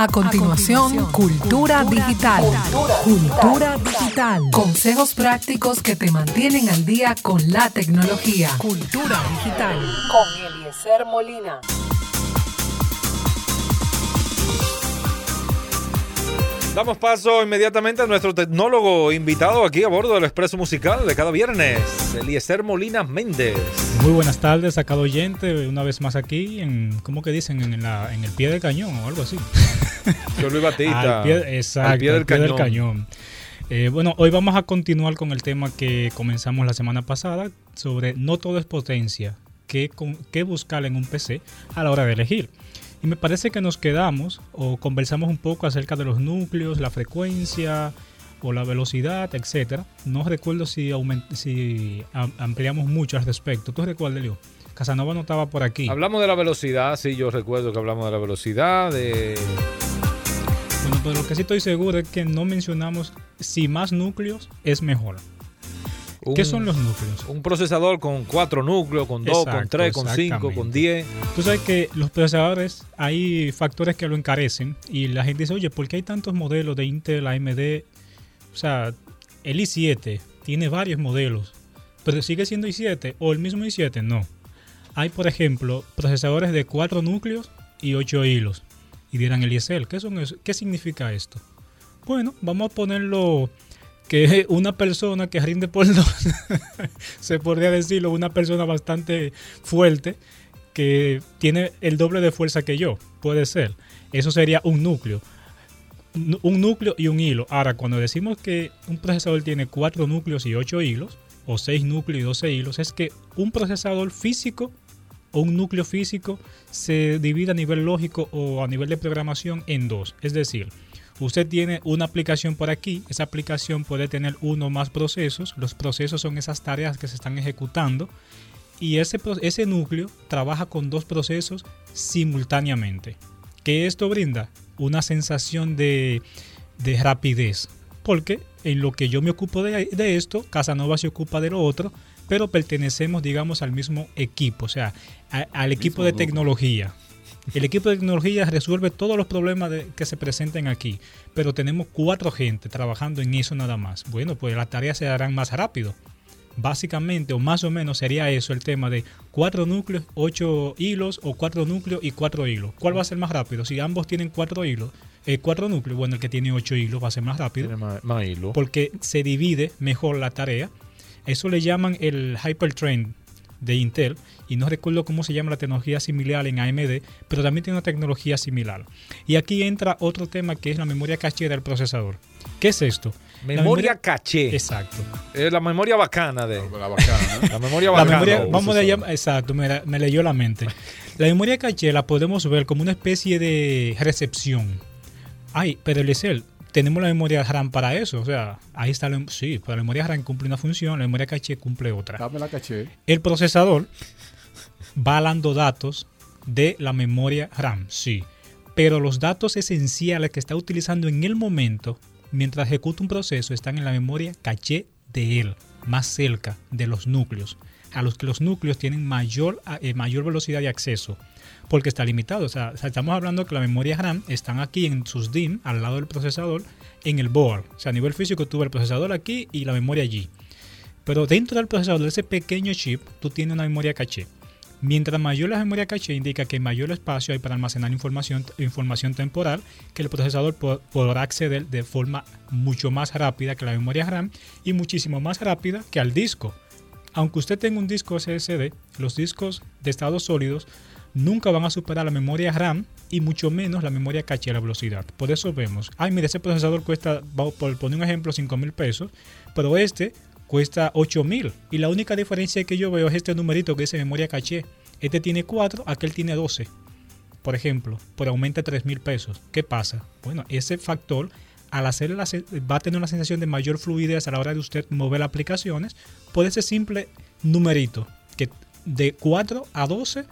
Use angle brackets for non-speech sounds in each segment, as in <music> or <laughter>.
A continuación, Cultura, Digital. Cultura, Digital. Consejos prácticos que te mantienen al día con la tecnología. Cultura Digital. Con Eliezer Molina. Damos paso inmediatamente a nuestro tecnólogo invitado aquí a bordo del Expreso Musical de cada viernes, Eliezer Molina Méndez. Muy buenas tardes a cada oyente, una vez más aquí en, ¿cómo que dicen? En, en el pie del cañón o algo así. <laughs> <laughs> Yo Luis Batista. al pie, exacto, al pie del cañón. Eh, bueno, hoy vamos a continuar con el tema que comenzamos la semana pasada sobre no todo es potencia, qué, qué buscar en un PC a la hora de elegir. Y me parece que nos quedamos o conversamos un poco acerca de los núcleos, la frecuencia o la velocidad, etcétera. No recuerdo si, si ampliamos mucho al respecto. ¿Tú recuerdas, Leo? Casanova no estaba por aquí. Hablamos de la velocidad, sí, yo recuerdo que hablamos de la velocidad, de... Pero lo que sí estoy seguro es que no mencionamos si más núcleos es mejor. ¿Qué son los núcleos? Un procesador con cuatro núcleos, con dos, con tres, con cinco, con diez. Tú sabes que los procesadores hay factores que lo encarecen y la gente dice, oye, ¿por qué hay tantos modelos de Intel, AMD? O sea, el i7 tiene varios modelos, pero sigue siendo i7 o el mismo i7, no. Hay, por ejemplo, procesadores de cuatro núcleos y ocho hilos. Y dirán, Eliezer, ¿qué, son ¿qué significa esto? Bueno, vamos a ponerlo que <laughs> una persona que rinde por dos, <laughs> se podría decirlo, una persona bastante fuerte que tiene el doble de fuerza que yo, puede ser. Eso sería un núcleo. Un núcleo y un hilo. Ahora, cuando decimos que un procesador tiene cuatro núcleos y ocho hilos, o seis núcleos y doce hilos, es que un procesador físico un núcleo físico se divide a nivel lógico o a nivel de programación en dos. Es decir, Usted tiene una aplicación por aquí, esa aplicación puede tener uno o más procesos, los procesos son esas tareas que se están ejecutando y ese, ese núcleo trabaja con dos procesos simultáneamente. ¿Qué esto brinda? Una sensación de, rapidez, porque en lo que yo me ocupo de, esto, Casanova se ocupa de lo otro, pero pertenecemos, digamos, al mismo equipo, o sea, al equipo de tecnología. El equipo de tecnología resuelve todos los problemas que se presenten aquí, pero tenemos cuatro gente trabajando en eso nada más. Bueno, pues las tareas se harán más rápido. Básicamente, o más o menos, sería eso el tema de cuatro núcleos, ocho hilos, o cuatro núcleos y cuatro hilos. ¿Cuál va a ser más rápido? Si ambos tienen cuatro hilos, eh, cuatro núcleos, bueno, el que tiene ocho hilos va a ser más rápido. Más, más hilos. Porque se divide mejor la tarea. Eso le llaman el hypertrain de Intel y no recuerdo cómo se llama la tecnología similar en AMD, pero también tiene una tecnología similar. Y aquí entra otro tema que es la memoria caché del procesador. ¿Qué es esto? Memoria, caché. Exacto. Es la memoria bacana de. La, bacana, la memoria bacana. vamos a llamar, exacto, me, me leyó la mente. La memoria caché la podemos ver como una especie de recepción. Ay, pero el Excel, tenemos la memoria RAM para eso. O sea, ahí está. La, sí, pues la memoria RAM cumple una función, la memoria caché cumple otra. Dame la caché. El procesador va dando datos de la memoria RAM, sí. Pero los datos esenciales que está utilizando en el momento, mientras ejecuta un proceso, están en la memoria caché de él, más cerca de los núcleos, a los que los núcleos tienen mayor, eh, mayor velocidad de acceso porque está limitado. O sea, estamos hablando que la memoria RAM están aquí en sus DIM, al lado del procesador, en el board. O sea, a nivel físico tuve el procesador aquí y la memoria allí. Pero dentro del procesador, de ese pequeño chip, tú tienes una memoria caché. Mientras mayor la memoria caché indica que mayor espacio hay para almacenar información, información temporal que el procesador podrá acceder de forma mucho más rápida que la memoria RAM y muchísimo más rápida que al disco. Aunque usted tenga un disco SSD, los discos de estados sólidos nunca van a superar la memoria RAM y mucho menos la memoria caché a la velocidad. Por eso vemos, ay, mire, ese procesador cuesta, por poner un ejemplo, 5 mil pesos, pero este cuesta 8 mil. Y la única diferencia que yo veo es este numerito que dice memoria caché. Este tiene 4, aquel tiene 12. Por ejemplo, por aumenta 3 mil pesos. ¿Qué pasa? Bueno, ese factor al hacer va a tener una sensación de mayor fluidez a la hora de usted mover aplicaciones por ese simple numerito que de 4 a 12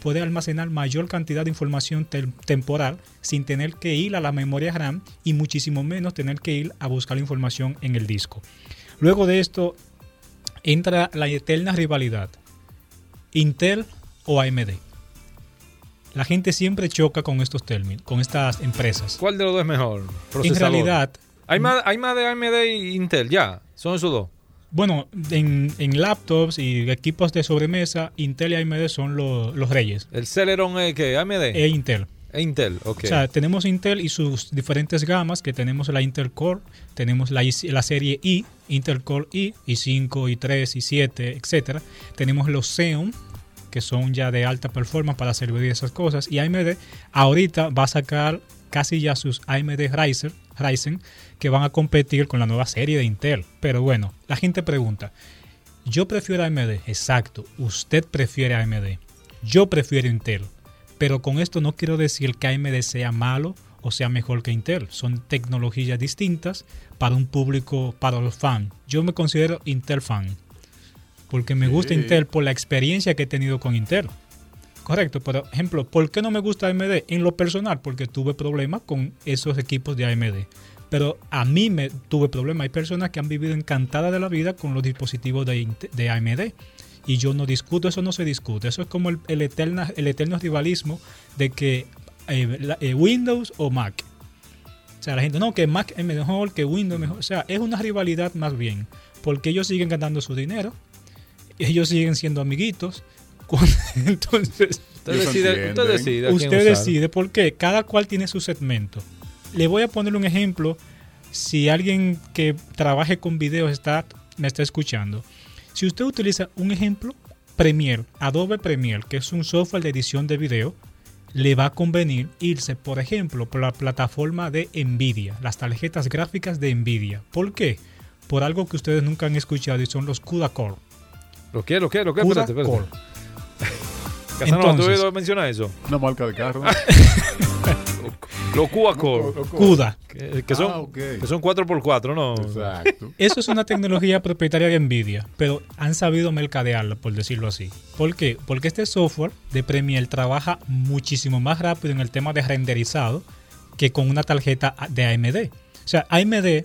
puede almacenar mayor cantidad de información temporal sin tener que ir a la memoria RAM y muchísimo menos tener que ir a buscar la información en el disco. Luego de esto entra la eterna rivalidad. Intel o AMD. La gente siempre choca con estos términos, con estas empresas. ¿Cuál de los dos es mejor? En realidad, Hay más, hay más de AMD y Intel, ya. Son esos dos. bueno, en, en laptops y equipos de sobremesa, Intel y AMD son lo- los reyes. El Celeron es que AMD E Intel. e Intel, ok. O sea, tenemos Intel y sus diferentes gamas, que tenemos la Intel Core, tenemos la, la serie i, Intel Core i, i5, i3, i7, etcétera. Tenemos los Xeon, que son ya de alta performance para servir esas cosas. Y AMD ahorita va a sacar casi ya sus AMD Ryzen, Ryzen, que van a competir con la nueva serie de Intel. Pero bueno, la gente pregunta, yo prefiero AMD, exacto, usted prefiere AMD, yo prefiero Intel. Pero con esto no quiero decir que AMD sea malo o sea mejor que Intel. Son tecnologías distintas para un público, para los fans. Yo me considero Intel fan. Porque me gusta Sí. Intel por la experiencia que he tenido con Intel. Correcto, por ejemplo, ¿por qué no me gusta AMD? En lo personal, porque tuve problemas con esos equipos de AMD. Pero a mí me tuve problemas. Hay personas que han vivido encantadas de la vida con los dispositivos de, de AMD. Y yo no discuto, eso no se discute. Eso es como el, el, eterna- el eterno rivalismo de que eh, la- eh, Windows o Mac. O sea, la gente, no, que Mac es mejor, que Windows es mejor. O sea, es una rivalidad más bien. Porque ellos siguen ganando su dinero. Ellos siguen siendo amiguitos. <laughs> Entonces, Usted decide, usted decide. Usted decide por qué. Cada cual tiene su segmento. Le voy a poner un ejemplo. Si alguien que trabaje con videos está, me está escuchando. Si usted utiliza un ejemplo, Premiere, Adobe Premiere, que es un software de edición de video, le va a convenir irse, por ejemplo, por la plataforma de Nvidia, las tarjetas gráficas de Nvidia. ¿Por qué? Por algo que ustedes nunca han escuchado y son los CUDA Core. ¿Lo qué? ¿Lo qué? ¿Lo qué? Espérate, espérate. Core. <laughs> Casanova, ¿tú mencionar eso? Una marca de carro. <laughs> Los Cuacore. CUDA. Que, que son, Ah, que son 4x4, ¿no? Exacto. <laughs> Eso es una tecnología propietaria de Nvidia, pero han sabido mercadearla, por decirlo así. ¿Por qué? Porque este software de Premiere trabaja muchísimo más rápido en el tema de renderizado que con una tarjeta de AMD. O sea, AMD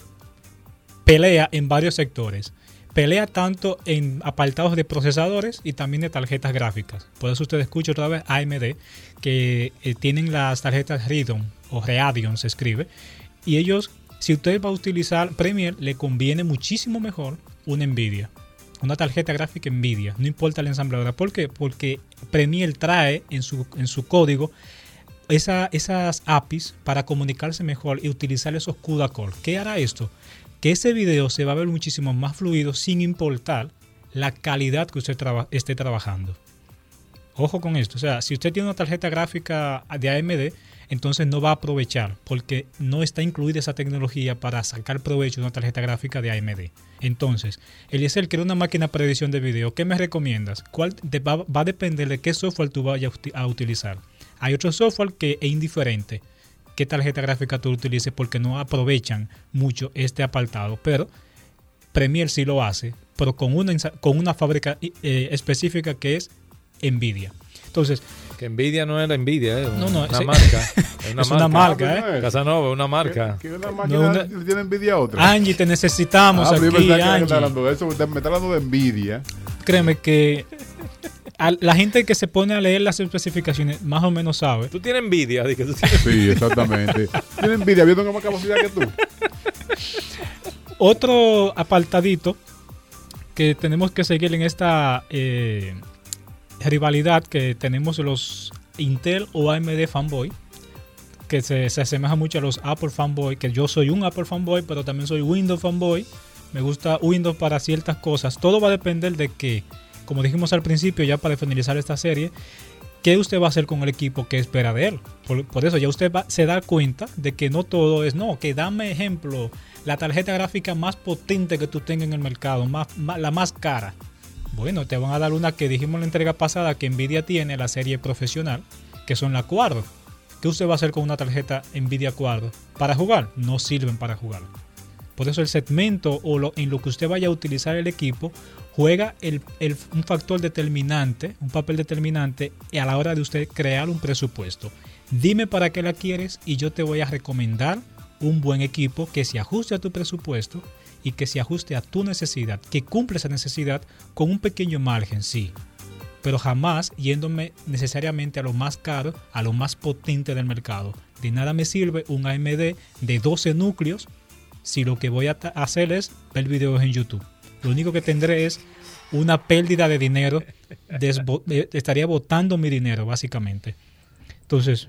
pelea en varios sectores. Pelea tanto en apartados de procesadores y también de tarjetas gráficas. Por eso usted escucha otra vez AMD, que eh, tienen las tarjetas Radeon o Radeon se escribe. Y ellos, si usted va a utilizar Premiere, le conviene muchísimo mejor una Nvidia. Una tarjeta gráfica Nvidia, no importa la ensambladora. ¿Por qué? Porque Premiere trae en su, en su código esa- esas APIs para comunicarse mejor y utilizar esos CUDA core. ¿Qué hará esto? Que ese video se va a ver muchísimo más fluido sin importar la calidad que usted esté trabajando. Ojo con esto, o sea, si usted tiene una tarjeta gráfica de AMD, entonces no va a aprovechar porque no está incluida esa tecnología para sacar provecho de una tarjeta gráfica de AMD. Entonces, Eliezer quiere una máquina para edición de video. ¿Qué me recomiendas? ¿Cuál va, va a depender de qué software tú vayas a utilizar. Hay otro software que es indiferente qué tarjeta gráfica tú utilices porque no aprovechan mucho este apartado, pero Premiere sí lo hace, pero con una, con una fábrica eh, específica que es Nvidia. Entonces, Que Nvidia no es la Nvidia, ¿eh? No, no, una sí. marca. <laughs> Es una Es una marca. marca, ¿eh? Casanova, una marca. Que una No, tiene envidia a otra. Angie, te necesitamos Ah, aquí, que me Angie. está hablando de eso, me está hablando de envidia. Créeme que a la gente que se pone a leer las especificaciones más o menos sabe. Tú tienes envidia, di que tú tienes. Sí, exactamente. Tiene envidia, yo tengo más capacidad que tú. Otro apartadito que tenemos que seguir en esta eh, rivalidad que tenemos los Intel o AMD fanboy, que se, se asemeja mucho a los Apple fanboy, que yo soy un Apple fanboy, pero también soy Windows fanboy. Me gusta Windows para ciertas cosas. Todo va a depender de que, como dijimos al principio, ya para finalizar esta serie, qué usted va a hacer con el equipo que espera de él. Por, eso ya usted va- se da cuenta de que no todo es, no, que dame ejemplo, la tarjeta gráfica más potente que tú tengas en el mercado, la más cara. Bueno, te van a dar una que dijimos en la entrega pasada que Nvidia tiene, la serie profesional, que son la Cuadro. ¿Qué usted va a hacer con una tarjeta Nvidia Cuadro? ¿Para jugar? No sirven para jugar. Por eso el segmento o lo- en lo que usted vaya a utilizar el equipo juega un factor determinante, un papel determinante a la hora de usted crear un presupuesto. Dime para qué la quieres y yo te voy a recomendar un buen equipo que se ajuste a tu presupuesto y que se ajuste a tu necesidad, que cumpla esa necesidad con un pequeño margen, sí. pero jamás yéndome necesariamente a lo más caro, a lo más potente del mercado. De nada me sirve un AMD de 12 núcleos si lo que voy a hacer es ver videos en YouTube. Lo único que tendré es una pérdida de dinero, estaría botando mi dinero básicamente. Entonces,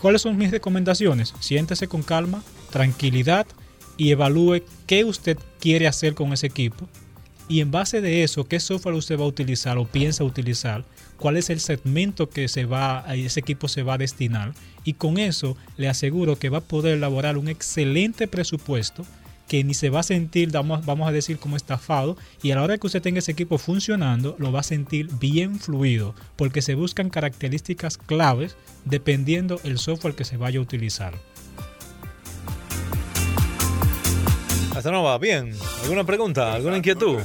¿cuáles son mis recomendaciones? Siéntese con calma, tranquilidad y evalúe qué usted quiere hacer con ese equipo y en base de eso, qué software usted va a utilizar o piensa utilizar, cuál es el segmento que se va, ese equipo se va a destinar. Y con eso le aseguro que va a poder elaborar un excelente presupuesto que ni se va a sentir, vamos, vamos a decir, como estafado. Y a la hora que usted tenga ese equipo funcionando, lo va a sentir bien fluido, porque se buscan características claves dependiendo el software que se vaya a utilizar. Hasta no va bien. ¿Alguna pregunta? ¿Alguna inquietud?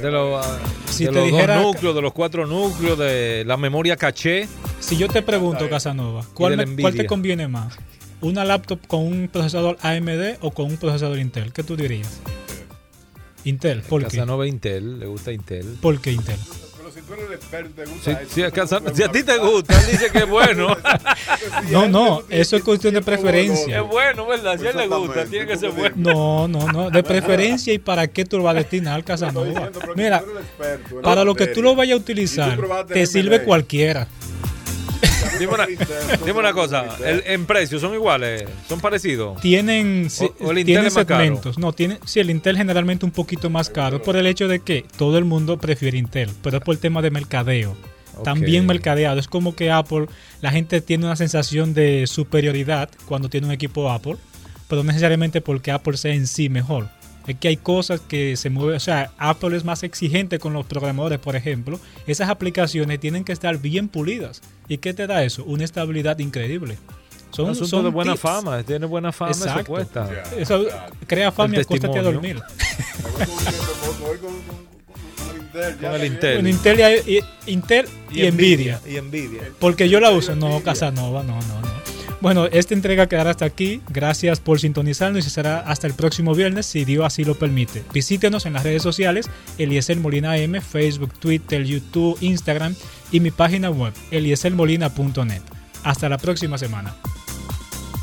De, los, si de los dos núcleos, de los cuatro núcleos, de la memoria caché. Si yo te pregunto, Casanova, ¿cuál, ¿cuál te conviene más? ¿Una laptop con un procesador AMD o con un procesador Intel? ¿Qué tú dirías? Intel, ¿por qué? Casanova Intel, le gusta Intel. ¿Por qué Intel? si, a ti te gusta, él dice que es bueno. <laughs> <laughs> no, no, eso es cuestión de preferencia. Es bueno, ¿verdad? Si a él le gusta, tiene que ser bueno. No, no, no, de <laughs> preferencia y para qué tú lo vas a destinar, Casanova. Mira, para lo que tú lo vayas a utilizar, te sirve cualquiera. Dime una, cosa, ¿en precio son iguales? ¿Son parecidos? Tienen, segmentos. No, tiene, sí, el Intel generalmente un poquito más caro por el hecho de que todo el mundo prefiere Intel, pero es por el tema de mercadeo. También mercadeado. Es como que Apple, la gente tiene una sensación de superioridad cuando tiene un equipo Apple, pero no necesariamente porque Apple sea en sí mejor es que hay cosas que se mueven, o sea, Apple es más exigente con los programadores, por ejemplo, esas aplicaciones tienen que estar bien pulidas. ¿Y qué te da eso? Una estabilidad increíble. Son, son de buena fama, tiene buena fama, Exacto. eso cuesta. Eso crea fama y acuéstate a dormir. <laughs> Con el Intel. Con Intel y, Intel y, Nvidia. Y Nvidia. Porque yo la uso, no Casanova, no, no, no. Bueno, esta entrega quedará hasta aquí. Gracias por sintonizarnos y será hasta el próximo viernes si Dios así lo permite. Visítenos en las redes sociales Eliezer Molina M, Facebook, Twitter, YouTube, Instagram y mi página web elieselmolina.net. Hasta la próxima semana.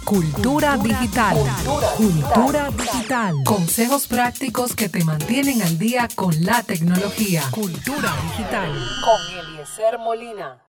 Cultura, digital. Cultura, digital. Consejos prácticos que te mantienen al día con la tecnología. Cultura digital. Con Eliezer Molina.